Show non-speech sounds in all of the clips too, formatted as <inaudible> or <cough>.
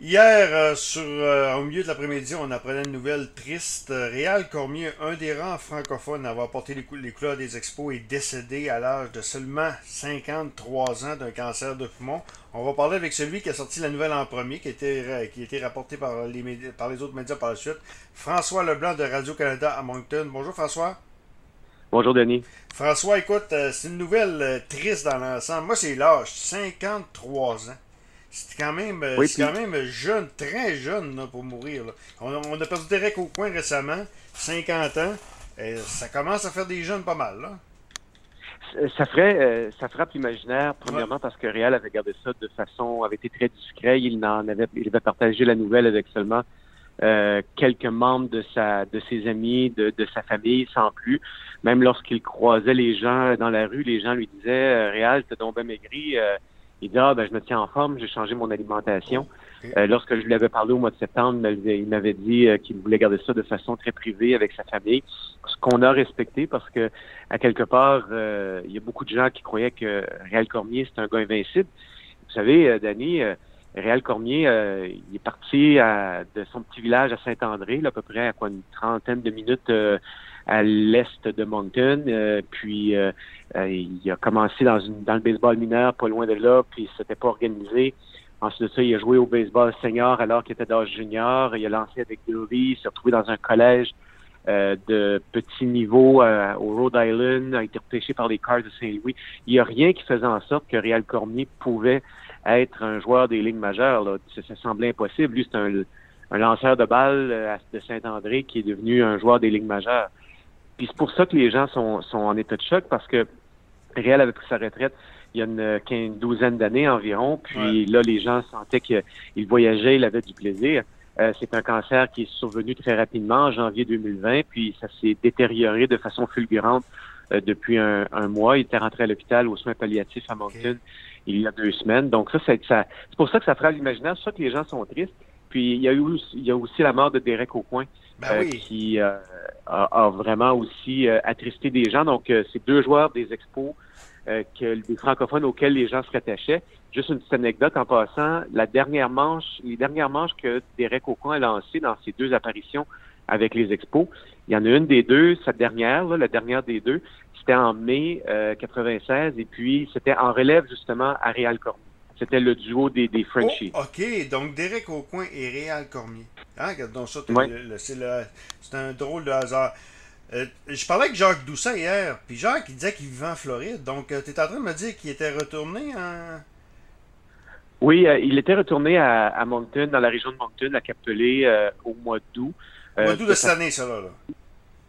Hier, euh, sur, euh, au milieu de l'après-midi, on apprenait une nouvelle triste. Réal Cormier, un des rangs francophones à avoir porté les, cou- les couleurs des expos, est décédé à l'âge de seulement 53 ans d'un cancer de poumon. On va parler avec celui qui a sorti la nouvelle en premier, qui a été, ra- qui a été rapporté par les, médias- par les autres médias par la suite. François Leblanc de Radio-Canada à Moncton. Bonjour François. Bonjour Denis. François, écoute, euh, c'est une nouvelle euh, triste dans l'ensemble. Moi, c'est l'âge, 53 ans. C'est quand même, euh, Oui, c'est puis- quand même jeune, très jeune là, pour mourir. là. On, a- on a perdu Derek au coin récemment, 50 ans. Et ça commence à faire des jeunes pas mal. Là. Ça ferait, euh, ça frappe l'imaginaire, premièrement parce que Réal avait gardé ça de façon, avait été très discret. Il en avait, il avait partagé la nouvelle avec seulement euh, quelques membres de sa, de ses amis, de, de sa famille, sans plus. Même lorsqu'il croisait les gens dans la rue, les gens lui disaient, euh, Réal, t'as donc bien maigri. Euh, il dit, ah, ben, je me tiens en forme, j'ai changé mon alimentation. Euh, lorsque je lui avais parlé au mois de septembre, il m'avait- dit euh, qu'il voulait garder ça de façon très privée avec sa famille, ce qu'on a respecté parce que, à quelque part, euh, il y a beaucoup de gens qui croyaient que Réal Cormier, c'est un gars invincible. Vous savez, euh, Danny, euh, Réal Cormier, euh, il est parti à- de son petit village à Saint-André, là, à peu près à quoi une trentaine de minutes euh, à l'est de Moncton. euh, puis euh, euh, il a commencé dans, une, dans le baseball mineur, pas loin de là, puis il s'était pas organisé. Ensuite de ça, il a joué au baseball senior alors qu'il était d'âge junior. Il a lancé avec Derby, il s'est retrouvé dans un collège euh, de petit niveau euh, au Rhode Island, a été repêché par les Cards de Saint-Louis. Il n'y a rien qui faisait en sorte que Réal Cormier pouvait être un joueur des ligues majeures. Là. Ça, ça semblait impossible. Lui, c'est un, un lanceur de balles euh, de Saint-André qui est devenu un joueur des ligues majeures. Puis c'est pour ça que les gens sont, sont en état de choc parce que Réal avait pris sa retraite il y a une, quinze- douzaine d'années environ. Puis là, les gens sentaient qu'il voyageait, il avait du plaisir. Euh, c'est un cancer qui est survenu très rapidement en janvier 2020, puis ça s'est détérioré de façon fulgurante euh, depuis un, un mois. Il était rentré à l'hôpital aux soins palliatifs à Moncton il y a deux semaines. Donc ça, c'est ça, c'est pour ça que ça frappe l'imaginaire. C'est pour ça que les gens sont tristes. Puis il y a eu aussi- il y a aussi la mort de Derek Aucoin Ben euh, oui. qui euh, a, a vraiment aussi euh, attristé des gens. Donc, euh, c'est deux joueurs des expos, euh, que, des francophones auxquels les gens se rattachaient. Juste une petite anecdote en passant, la dernière manche, les dernières manches que Derek Aucoin a lancées dans ses deux apparitions avec les expos, il y en a une des deux, sa dernière, là, la dernière des deux, c'était en mai euh, 96, et puis c'était en relève justement à Réal Cormier. C'était le duo des, des Frenchies. Oh, OK, donc Derek Aucoin et Réal Cormier. Hein, regarde donc ça, le- c'est le- c'est un drôle de hasard. Euh, je parlais avec Jacques Doucet hier, puis Jacques il disait qu'il vivait en Floride. Donc, tu es en train de me dire qu'il était retourné en. Oui, euh, il était retourné à, à Moncton, dans la région de Moncton, à Capelé, euh, au mois d'août. Au mois Euh, d'août de de cette année, ça, là. là.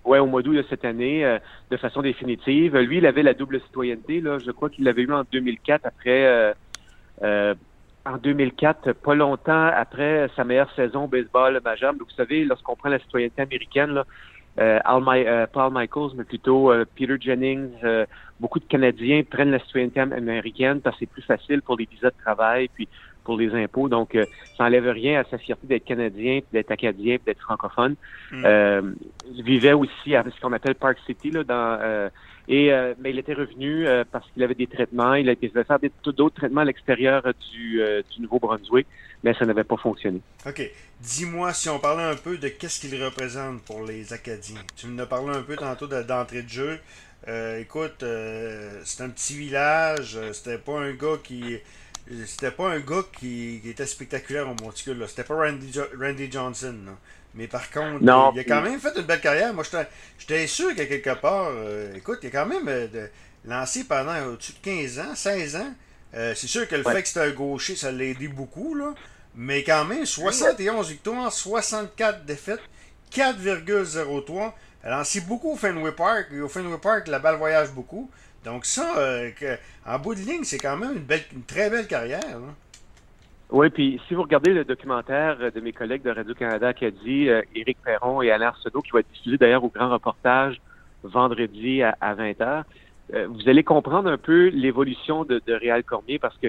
Ouais, au mois d'août de cette année, euh, de façon définitive. Lui, il avait la double citoyenneté. Là, je crois qu'il l'avait eu en 2004 après. euh, euh, en 2004, pas longtemps après sa meilleure saison au baseball majeur. Donc, vous savez, lorsqu'on prend la citoyenneté américaine, là, euh, Al Mi- euh, pas Al Michaels, mais plutôt euh, Peter Jennings, euh, beaucoup de Canadiens prennent la citoyenneté am- américaine parce que c'est plus facile pour les visas de travail puis pour les impôts. Donc, euh, ça n'enlève rien à sa fierté d'être Canadien, puis d'être Acadien, puis d'être francophone. Mm. Euh, il vivait aussi à ce qu'on appelle Park City, là, dans, euh, et euh, mais il était revenu euh, parce qu'il avait des traitements. Il a été fait faire d'autres traitements à l'extérieur du, euh, du Nouveau-Brunswick, mais ça n'avait pas fonctionné. OK. Dis-moi si on parlait un peu de qu'est-ce qu'il représente pour les Acadiens. Tu nous as parlé un peu tantôt de- d'entrée de jeu. Euh, écoute, c'est un petit village. C'était pas un gars qui. C'était pas un gars qui, qui était spectaculaire au monticule. C'était pas Randy, Jo- Randy Johnson. là. Mais par contre, Non, il a quand même fait une belle carrière. Moi, j'étais- j'étais sûr qu'à quelque part, euh, écoute, il a quand même euh, de- lancé pendant au-dessus de 15 ans, 16 ans. Euh, c'est sûr que le Ouais. fait que c'était un gaucher, ça l'a aidé beaucoup, là. Mais quand même, 71 victoires, 64 défaites, 4,03. Elle a lancé beaucoup au Fenway Park. Et au Fenway Park, la balle voyage beaucoup. Donc ça, euh, en bout de ligne, c'est quand même une, belle, très belle carrière. là. Oui, puis si vous regardez le documentaire euh, de mes collègues de Radio-Canada Acadie, euh, Éric Perron et Alain Arsenault, qui va être diffusé d'ailleurs au grand reportage vendredi à, à 20h, euh, vous allez comprendre un peu l'évolution de, de Réal Cormier parce que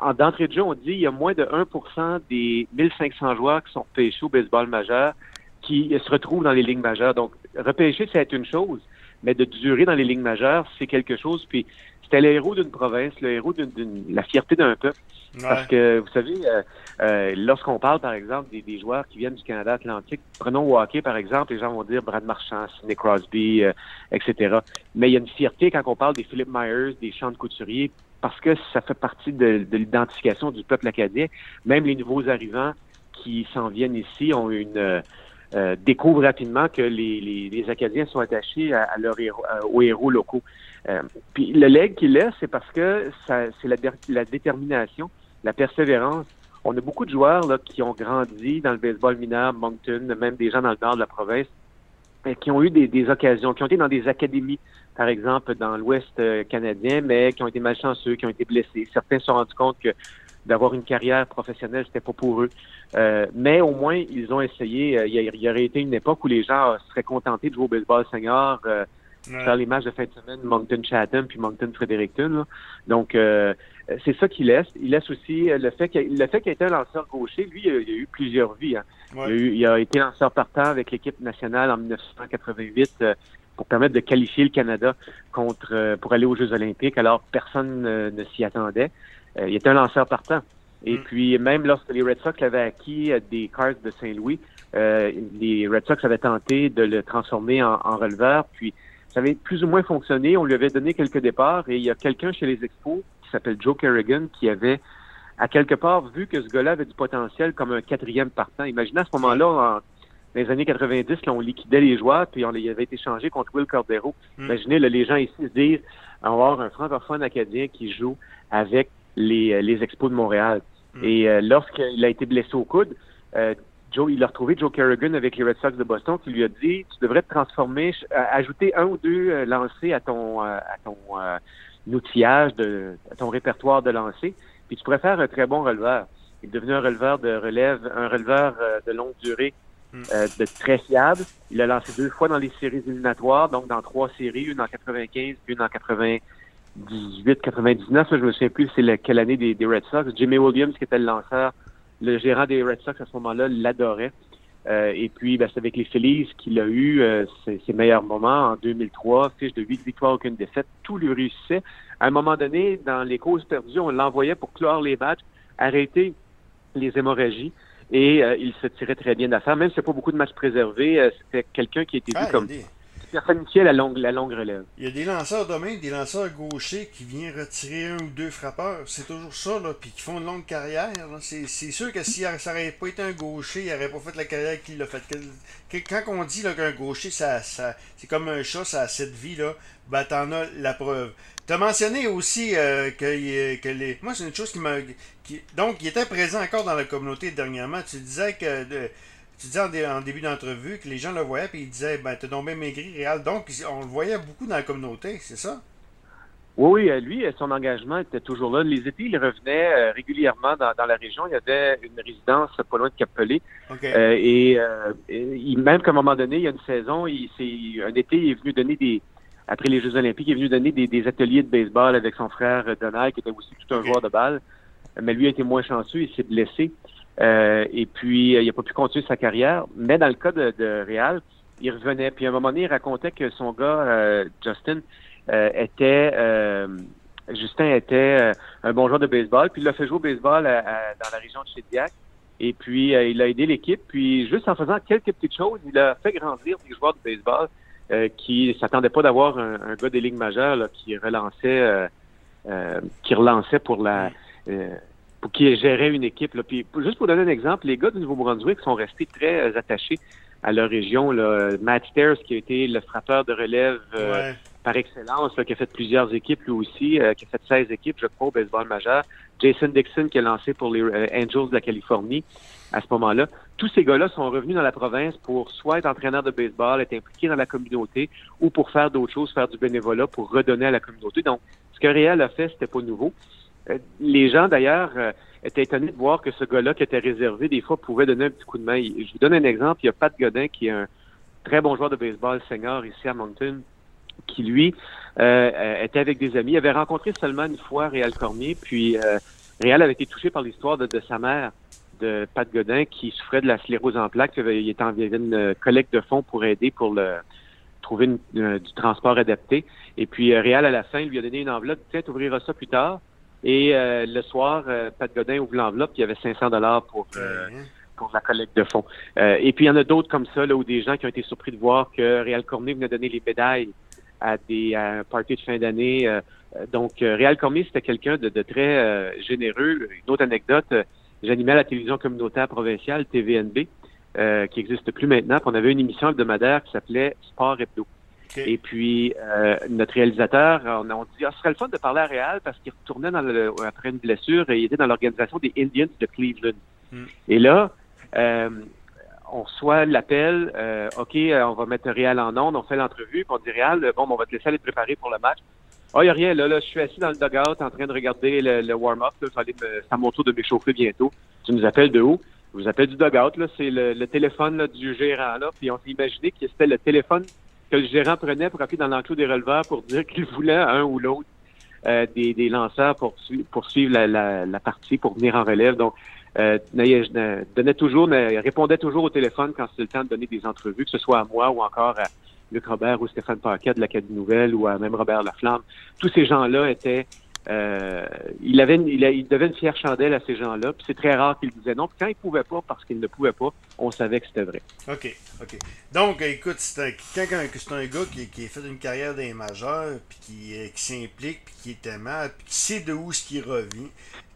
en d'entrée de jeu, on dit il y a moins de 1% des 1500 joueurs qui sont repêchés au baseball majeur qui se retrouvent dans les lignes majeures. Donc, repêcher, c'est une chose, mais de durer dans les lignes majeures, c'est quelque chose. Puis, c'était le héros d'une province, le héros d'une, la fierté d'un peuple. Parce que, vous savez, euh, euh, lorsqu'on parle, par exemple, des, joueurs qui viennent du Canada Atlantique, prenons au hockey, par exemple, les gens vont dire Brad Marchand, Sidney Crosby, euh, etc. Mais il y a une fierté quand on parle des Philip Myers, des Chants de Couturier, parce que ça fait partie de, l'identification du peuple acadien. Même les nouveaux arrivants qui s'en viennent ici ont une... découvrent rapidement que les, les, Acadiens sont attachés à, leur aux héros locaux. puis le leg qu'il laisse, c'est parce que c'est la, la détermination la persévérance. On a beaucoup de joueurs là, qui ont grandi dans le baseball mineur, Moncton, même des gens dans le nord de la province, qui ont eu des, occasions, qui ont été dans des académies, par exemple, dans l'Ouest euh, canadien, mais qui ont été malchanceux, qui ont été blessés. Certains se sont rendus compte que d'avoir une carrière professionnelle, c'était pas pour eux. Euh, mais au moins, ils ont essayé. Euh, il y, aurait été une époque où les gens seraient contentés de jouer au baseball senior, faire les matchs de fin de semaine Moncton Chatham puis Moncton Fredericton. Donc, euh, c'est ça qu'il laisse. Il laisse aussi euh, le fait qu'il le fait qu'il ait été un lanceur gaucher. Lui, il a, eu plusieurs vies. Hein. Il, a été lanceur partant avec l'équipe nationale en 1988 euh, pour permettre de qualifier le Canada contre pour aller aux Jeux Olympiques. Alors personne ne s'y attendait. Il était un lanceur partant. Et mm. puis même lorsque les Red Sox avaient acquis des Cards de Saint-Louis, les Red Sox avaient tenté de le transformer en, en releveur. Puis ça avait plus ou moins fonctionné. On lui avait donné quelques départs et il y a quelqu'un chez les Expos qui s'appelle Joe Kerrigan, qui avait, à quelque part, vu que ce gars-là avait du potentiel comme un quatrième partant. Imaginez à ce moment-là, dans les années 90, là, on liquidait les joueurs, puis on les avait été changés contre Will Cordero. Hmm. Imaginez, les gens ici se disent, on va avoir un francophone acadien qui joue avec les, les Expos de Montréal. Hmm. Et euh, lorsqu'il a été blessé au coude, euh, Joe, il a retrouvé Joe Kerrigan avec les Red Sox de Boston qui lui a dit tu devrais te transformer, ajouter un ou deux euh, lancers à ton à ton outillage de ton répertoire de lancer, puis tu pourrais faire un très bon releveur. Il est devenu un releveur de relève, un releveur euh, de longue durée, hmm. euh, de très fiable. Il a lancé deux fois dans les séries éliminatoires, donc dans trois séries, une en 95, puis une en 98, 99. je me souviens plus c'est quelle année des, des, Red Sox. Jimmy Williams, qui était le lanceur, le gérant des Red Sox à ce moment-là, l'adorait. Euh, et puis, ben, c'est avec les Phillies qu'il a eu euh, ses, meilleurs moments en 2003, fiche de 8 victoires, aucune défaite, tout lui réussissait. À un moment donné, dans les causes perdues, on l'envoyait pour clore les matchs, arrêter les hémorragies, et euh, il se tirait très bien d'affaire. Même si c'est pas beaucoup de matchs préservés, c'était quelqu'un qui était vu ah, comme la longue, la longue relève. Il y a des lanceurs de main, des lanceurs gauchers qui viennent retirer un ou deux frappeurs. C'est toujours ça, là, puis qui font une longue carrière. C'est, sûr que si ça n'aurait pas été un gaucher, il n'aurait pas fait la carrière qu'il a faite. Quand on dit qu'un gaucher, ça, ça, c'est comme un chat, ça a cette vie, là, ben t'en as la preuve. Tu as mentionné aussi euh, que, que les. Moi, c'est une chose qui m'a. Qui... Donc, il était présent encore dans la communauté dernièrement. Tu disais que. De tu disais en, début d'entrevue que les gens le voyaient et ils disaient ben t'es tombé maigri, Réal. Donc on le voyait beaucoup dans la communauté, c'est ça? Oui, oui, euh, lui, euh, son engagement était toujours là. Les étés, il revenait euh, régulièrement dans, la région. Il y avait une résidence pas loin de Capelé. et, même qu'à un moment donné, il y a une saison, il, un été, il est venu donner des, après les Jeux Olympiques, il est venu donner des, ateliers de baseball avec son frère Donald, qui était aussi tout un joueur de balle. Mais lui a été moins chanceux, il s'est blessé. Euh, et puis, euh, il n'a pas pu continuer sa carrière. Mais dans le cas de, de Real, il revenait. Puis à un moment donné, il racontait que son gars, euh, Justin, était... Justin était un bon joueur de baseball. Puis il l'a fait jouer au baseball dans la région de Chediac. Et puis, il a aidé l'équipe. Puis, juste en faisant quelques petites choses, il a fait grandir des joueurs de baseball qui ne s'attendaient pas d'avoir un, gars des ligues majeures qui relançait qui relançait pour la pour qui gérait une équipe. Là. Puis, juste pour donner un exemple, les gars du Nouveau-Brunswick sont restés très euh, attachés à leur région. Là. Matt Stairs, qui a été le frappeur de relève euh, par excellence, qui a fait plusieurs équipes lui aussi, euh, qui a fait 16 équipes, je crois, au baseball majeur. Jason Dixon, qui a lancé pour les Angels de la Californie à ce moment-là. Tous ces gars-là sont revenus dans la province pour soit être entraîneurs de baseball, être impliqués dans la communauté, ou pour faire d'autres choses, faire du bénévolat pour redonner à la communauté. Donc, ce que Réal a fait, c'était pas nouveau. Euh, les gens, d'ailleurs, euh, étaient étonnés de voir que ce gars-là, qui était réservé, des fois, pouvait donner un petit coup de main. Je vous donne un exemple. Il y a Pat Godin, qui est un très bon joueur de baseball senior ici à Moncton, qui, lui, euh, était avec des amis. Il avait rencontré seulement une fois Réal Cormier, puis Réal avait été touché par l'histoire de, sa mère, de Pat Godin, qui souffrait de la sclérose en plaques. Il était en une collecte de fonds pour aider pour trouver du transport adapté. Et puis Réal, à la fin, lui a donné une enveloppe. Tu ouvriras ça plus tard. Et le soir, Pat Godin ouvre l'enveloppe, il y avait 500 dollars pour pour la collecte de fonds. et puis il y en a d'autres comme ça, là, où des gens qui ont été surpris de voir que Réal Cormier venait donner les médailles à des à parties de fin d'année. donc, Réal Cormier, c'était quelqu'un de, de, très généreux. Une autre anecdote, j'animais la télévision communautaire provinciale, TVNB, euh, qui n'existe plus maintenant. on avait une émission hebdomadaire qui s'appelait Sport Hebdo. Et puis, euh, notre réalisateur, on, a dit, ah, ce serait le fun de parler à Réal parce qu'il retournait dans le, après une blessure et il était dans l'organisation des Indians de Cleveland. Hmm. Et là, euh, on reçoit l'appel, euh, OK, on va mettre Réal en onde, on fait l'entrevue, puis on dit Réal, bon, on va te laisser aller te préparer pour le match. Ah, oh, il n'y a rien, là, là, je suis assis dans le dugout en train de regarder le, warm-up, c'est à mon tour de m'échauffer bientôt. Tu nous appelles de où? Je vous appelle du dugout, là, c'est le, téléphone là, du gérant, là, puis on s'est imaginé que c'était le téléphone que le gérant prenait pour appuyer dans l'enclos des releveurs pour dire qu'il voulait un ou l'autre euh, des, des, lanceurs pour, pour suivre la, la, la, partie, pour venir en relève. Donc, euh, donnait toujours, répondait toujours au téléphone quand c'était le temps de donner des entrevues, que ce soit à moi ou encore à Luc Robert ou Stéphane Paquet de l'Académie Nouvelle ou à même Robert Laflamme. Tous ces gens-là étaient euh, il avait il, devait une fière chandelle à ces gens-là. C'est très rare qu'il disait non. Puis quand il pouvait pas, parce qu'il ne pouvait pas, on savait que c'était vrai. OK, OK. Donc, écoute, c'est un, c'est un gars qui, a fait une carrière des majeurs, puis qui, euh, qui s'implique, puis qui est aimant, puis qui sait de où ce qui revient.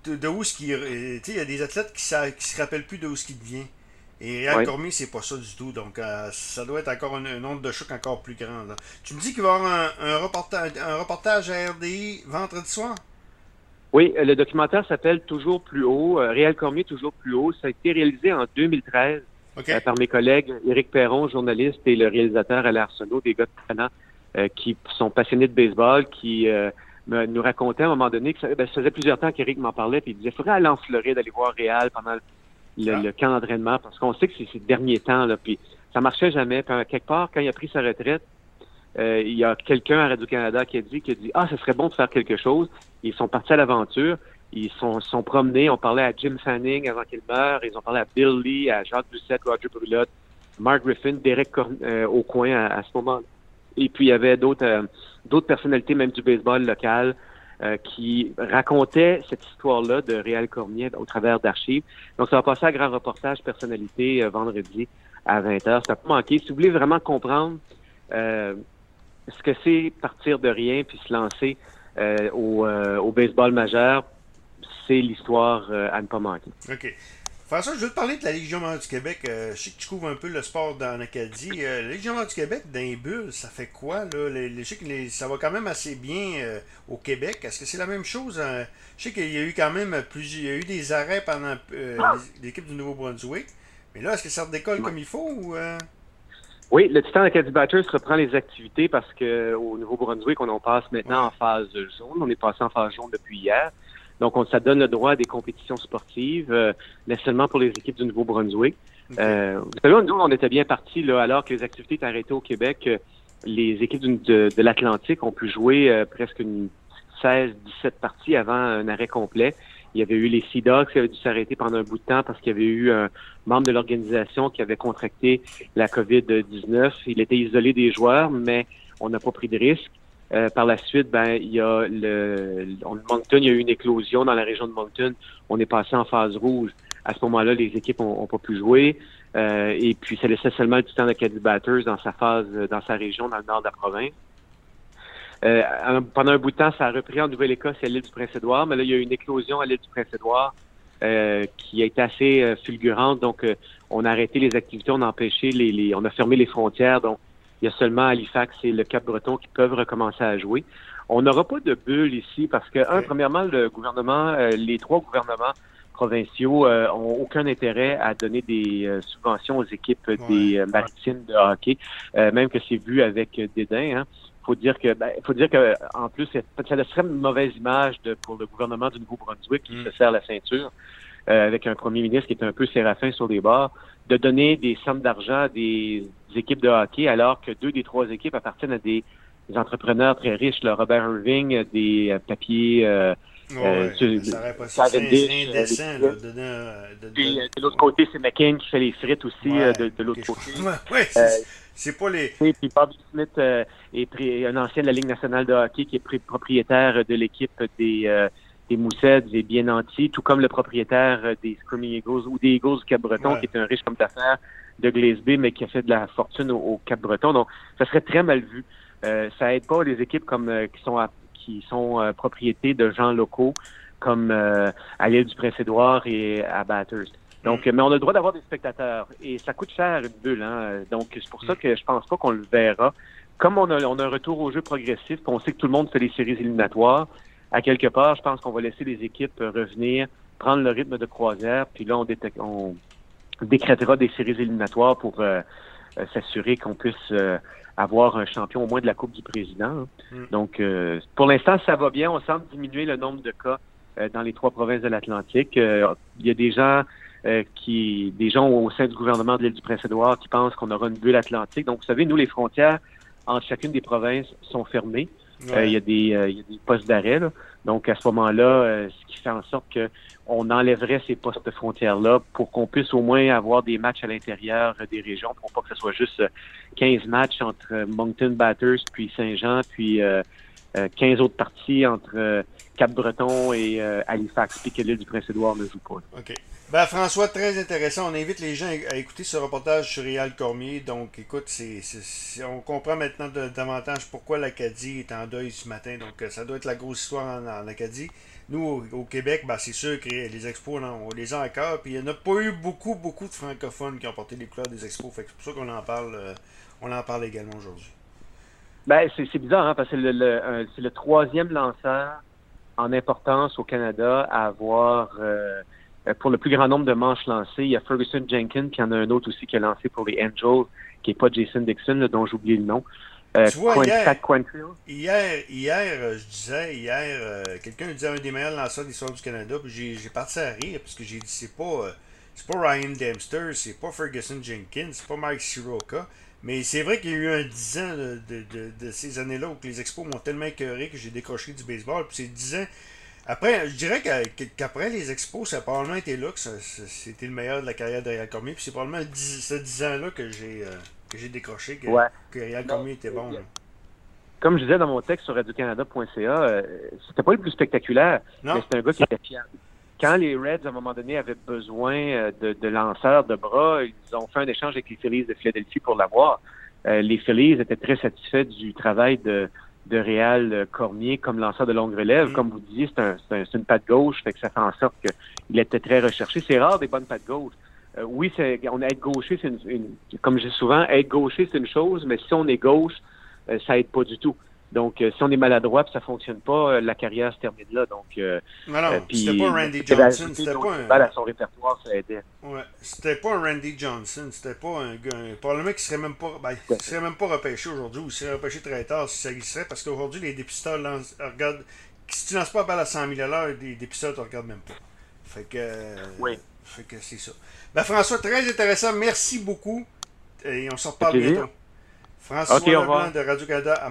De, où ce qui. Tu sais, il y a des athlètes qui, ne se rappellent plus de où ce qui devient. Et Réal Cormier, c'est pas ça du tout. Donc, euh, ça doit être encore un, un, de choc encore plus grand. Tu me dis qu'il va y avoir un, reportage, un reportage à RDI vendredi soir? Oui, euh, le documentaire s'appelle Toujours plus haut, euh, Réal Cormier Toujours plus haut. Ça a été réalisé en 2013 par mes collègues Éric Perron, journaliste, et le réalisateur Alain Arsenault, des gars de qui sont passionnés de baseball, qui nous racontaient à un moment donné que ça, ben, ça faisait plusieurs temps qu'Éric m'en parlait, puis il disait, il faudrait aller en Floride, aller voir Réal pendant le, le camp d'entraînement parce qu'on sait que c'est ces derniers temps, là, puis ça marchait jamais. Puis, quelque part, quand il a pris sa retraite, euh, il y a quelqu'un à Radio-Canada qui a dit, qui a dit, ah, ce serait bon de faire quelque chose. Ils sont partis à l'aventure. Ils sont, sont promenés. On parlait à Jim Fanning avant qu'il meure. Ils ont parlé à Bill Lee, à Jacques Doucette, Roger Brulotte, Mark Griffin, Derek euh, au coin à, ce moment. Et puis il y avait d'autres euh, d'autres personnalités, même du baseball local. Euh, qui racontait cette histoire-là de Réal Cormier au travers d'archives. Donc, ça va passer à grand reportage personnalité euh, vendredi à 20h. Ça peut manquer. Si vous voulez vraiment comprendre euh, ce que c'est partir de rien puis se lancer au, au, baseball majeur, c'est l'histoire à ne pas manquer. OK. François, je veux te parler de la Légion du Québec. Euh, je sais que tu couvres un peu le sport dans l'Acadie. Euh, la Légion du Québec, dans les bulles, ça fait quoi? Là? je sais que ça va quand même assez bien euh, au Québec. Est-ce que c'est la même chose? je sais qu'il y a eu quand même plusieurs. Il y a eu des arrêts pendant l'équipe du Nouveau-Brunswick. Mais là, est-ce que ça redécolle comme il faut? Ou, Oui, le Titan Acadie Batters reprend les activités parce qu'au Nouveau-Brunswick, on en passe maintenant en phase jaune. On est passé en phase jaune depuis hier. Donc, on, ça donne le droit à des compétitions sportives, euh, mais seulement pour les équipes du Nouveau-Brunswick. Euh, vous savez, nous, on était bien partis, là, alors que les activités étaient arrêtées au Québec. Euh, les équipes de, de l'Atlantique ont pu jouer euh, presque une 16-17 parties avant un arrêt complet. Il y avait eu les Sea Dogs qui avaient dû s'arrêter pendant un bout de temps parce qu'il y avait eu un membre de l'organisation qui avait contracté la COVID-19. Il était isolé des joueurs, mais on n'a pas pris de risque. Euh, par la suite, ben, il y a le, Moncton, il y a eu une éclosion dans la région de Moncton. On est passé en phase rouge. À ce moment-là, les équipes ont, pas pu jouer. Euh, et puis, ça laissait seulement temps de Caddy Batters dans sa phase, dans sa région, dans le nord de la province. Euh, pendant un bout de temps, ça a repris en Nouvelle-Écosse et à l'île du Prince-Édouard, mais là, il y a eu une éclosion à l'île du Prince-Édouard qui a été assez fulgurante. Donc, on a arrêté les activités, on a empêché les, les, on a fermé les frontières. Donc, il y a seulement Halifax et le Cap-Breton qui peuvent recommencer à jouer. On n'aura pas de bulle ici parce que, un, premièrement, le gouvernement, euh, les trois gouvernements provinciaux euh, ont aucun intérêt à donner des euh, subventions aux équipes des maritimes de hockey, même que c'est vu avec dédain. Hein. Faut dire que, ben, faut dire que, en plus, ça laisserait une mauvaise image de, pour le gouvernement du Nouveau-Brunswick qui mm. se serre la ceinture. avec un premier ministre qui est un peu séraphin sur les bords, de donner des sommes d'argent à des équipes de hockey, alors que deux des trois équipes appartiennent à des, entrepreneurs très riches, le Robert Irving, des euh, papiers. Euh, euh, ça aurait pas indécent, de, de, de, l'autre côté, c'est McCain qui fait les frites aussi de, l'autre côté. <laughs> Ouais, C'est pas les. Et puis Bobby Smith est un ancien de la Ligue nationale de hockey qui est propriétaire de l'équipe des des Moussets, des bien nantis, tout comme le propriétaire des Screaming Eagles ou des Eagles du Cap-Breton, qui est un riche homme d'affaires de Glace mais qui a fait de la fortune au, Cap-Breton. Donc, ça serait très mal vu. Euh, ça aide pas les équipes comme euh, qui sont qui sont euh, propriétés de gens locaux comme euh, à l'île du Prince-Édouard et à Bathurst. Donc, mais on a le droit d'avoir des spectateurs et ça coûte cher une bulle. Hein? Donc, c'est pour ça que je pense pas qu'on le verra. Comme on a, on a un retour au jeu progressif, on sait que tout le monde fait les séries éliminatoires, à quelque part, je pense qu'on va laisser les équipes revenir, prendre le rythme de croisière, puis là, on, on décrétera des séries éliminatoires pour euh, euh, s'assurer qu'on puisse euh, avoir un champion au moins de la Coupe du Président. Mm. Donc, pour l'instant, ça va bien. On semble diminuer le nombre de cas dans les trois provinces de l'Atlantique. il y a des gens qui, des gens au sein du gouvernement de l'île du Prince-Édouard qui pensent qu'on aura une bulle atlantique. Donc, vous savez, nous, les frontières entre chacune des provinces sont fermées. Il, y a des, il y a des postes d'arrêt. Donc, à ce moment-là, ce qui fait en sorte que on enlèverait ces postes de frontières-là pour qu'on puisse au moins avoir des matchs à l'intérieur des régions, pour pas que ce soit juste 15 euh, matchs entre Moncton Batters, puis Saint-Jean, puis 15 euh, euh, autres parties entre Cap-Breton et Halifax, puis que l'île du Prince-Édouard ne joue pas. OK. Ben, François, très intéressant. On invite les gens à écouter ce reportage sur Réal Cormier. Donc, écoute, c'est, on comprend maintenant davantage pourquoi l'Acadie est en deuil ce matin. Donc, ça doit être la grosse histoire en Acadie. Nous, au, Québec, ben, c'est sûr que les expos, on les a encore. Puis il n'y en a pas eu beaucoup, beaucoup de francophones qui ont porté les couleurs des expos. c'est pour ça qu'on en parle, euh, on en parle également aujourd'hui. Ben, c'est bizarre, hein, parce que c'est le, troisième lanceur en importance au Canada à avoir, euh, pour le plus grand nombre de manches lancées. Il y a Ferguson Jenkins, puis il y en a un autre aussi qui a lancé pour les Angels, qui n'est pas Jason Dixon, dont j'oublie le nom. Euh, tu vois, hier, hier, hier, euh, je disais, hier, euh, quelqu'un disait un des meilleurs lanceurs de l'histoire du Canada, puis j'ai parti à rire, parce que j'ai dit, c'est pas, c'est pas Ryan Dempster, c'est pas Ferguson Jenkins, c'est pas Mike Siroka, mais c'est vrai qu'il y a eu un 10 ans de, de, de, ces années-là où les expos m'ont tellement écœuré que j'ai décroché du baseball, puis c'est 10 ans. Après, je dirais qu'après les expos, ça a probablement été là que c'était le meilleur de la carrière de Real Cormier, puis c'est probablement 10, ce 10 ans-là que j'ai que j'ai décroché, que, que Real Cormier était bon. Comme je disais dans mon texte sur radiocanada.ca, euh, c'était pas le plus spectaculaire, mais c'était un gars qui était fiable. Quand les Reds, à un moment donné, avaient besoin euh, de, lanceurs de bras, ils ont fait un échange avec les Phillies de Philadelphie pour l'avoir. Euh, les Phillies étaient très satisfaits du travail de, de Réal Cormier comme lanceur de longue relève. Mm. Comme vous disiez, c'est une patte gauche, fait que ça fait en sorte qu'il était très recherché. C'est rare des bonnes pattes gauches. Euh, oui, c'est, on être gaucher, c'est une, comme je dis souvent, être gaucher, c'est une chose, mais si on est gauche, euh, ça aide pas du tout. Donc, euh, si on est maladroit ça fonctionne pas, la carrière se termine là. Donc, non, non, c'était pas Randy Johnson, c'était pas un... à son répertoire, ça aidait. Ouais, c'était pas un Randy Johnson, c'était pas un gars, probablement qui serait même pas, ben, serait même pas repêché aujourd'hui ou serait repêché très tard si ça existerait, parce qu'aujourd'hui, les dépisteurs regardent, si tu lances pas la balle à 100 000 à l'heure, les dépisteurs te regardent même pas. Fait que, oui. fait que c'est ça. Ben François, très intéressant. Merci beaucoup. Et on se reparle bientôt. François Leblanc de Radio-Canada à